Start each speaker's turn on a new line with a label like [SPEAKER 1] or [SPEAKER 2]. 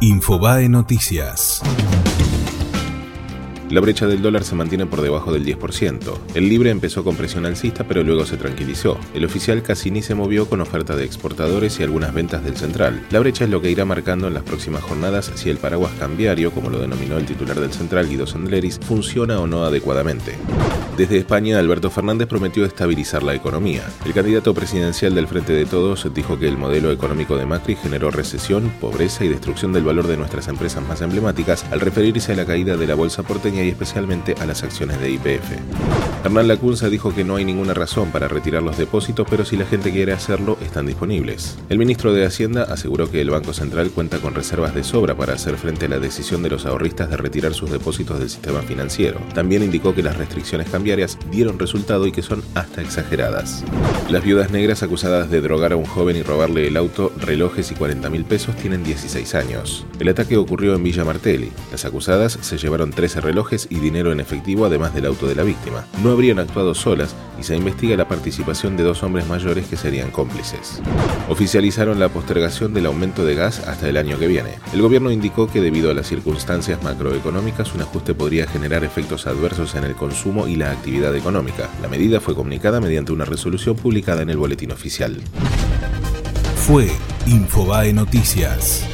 [SPEAKER 1] Infobae Noticias.
[SPEAKER 2] La brecha del dólar se mantiene por debajo del 10%. El libre empezó con presión alcista pero luego se tranquilizó. El oficial casi ni se movió con oferta de exportadores y algunas ventas del central. La brecha es lo que irá marcando en las próximas jornadas si el paraguas cambiario, como lo denominó el titular del central Guido Sandleris, funciona o no adecuadamente. Desde España, Alberto Fernández prometió estabilizar la economía. El candidato presidencial del Frente de Todos dijo que el modelo económico de Macri generó recesión, pobreza y destrucción del valor de nuestras empresas más emblemáticas al referirse a la caída de la bolsa porteña y especialmente a las acciones de IPF. Hernán Lacunza dijo que no hay ninguna razón para retirar los depósitos, pero si la gente quiere hacerlo, están disponibles. El ministro de Hacienda aseguró que el Banco Central cuenta con reservas de sobra para hacer frente a la decisión de los ahorristas de retirar sus depósitos del sistema financiero. También indicó que las restricciones dieron resultado y que son hasta exageradas. Las viudas negras acusadas de drogar a un joven y robarle el auto, relojes y 40 mil pesos tienen 16 años. El ataque ocurrió en Villa Martelli. Las acusadas se llevaron 13 relojes y dinero en efectivo además del auto de la víctima. No habrían actuado solas y se investiga la participación de dos hombres mayores que serían cómplices. Oficializaron la postergación del aumento de gas hasta el año que viene. El gobierno indicó que debido a las circunstancias macroeconómicas un ajuste podría generar efectos adversos en el consumo y la actividad económica. La medida fue comunicada mediante una resolución publicada en el boletín oficial.
[SPEAKER 1] Fue Infobae Noticias.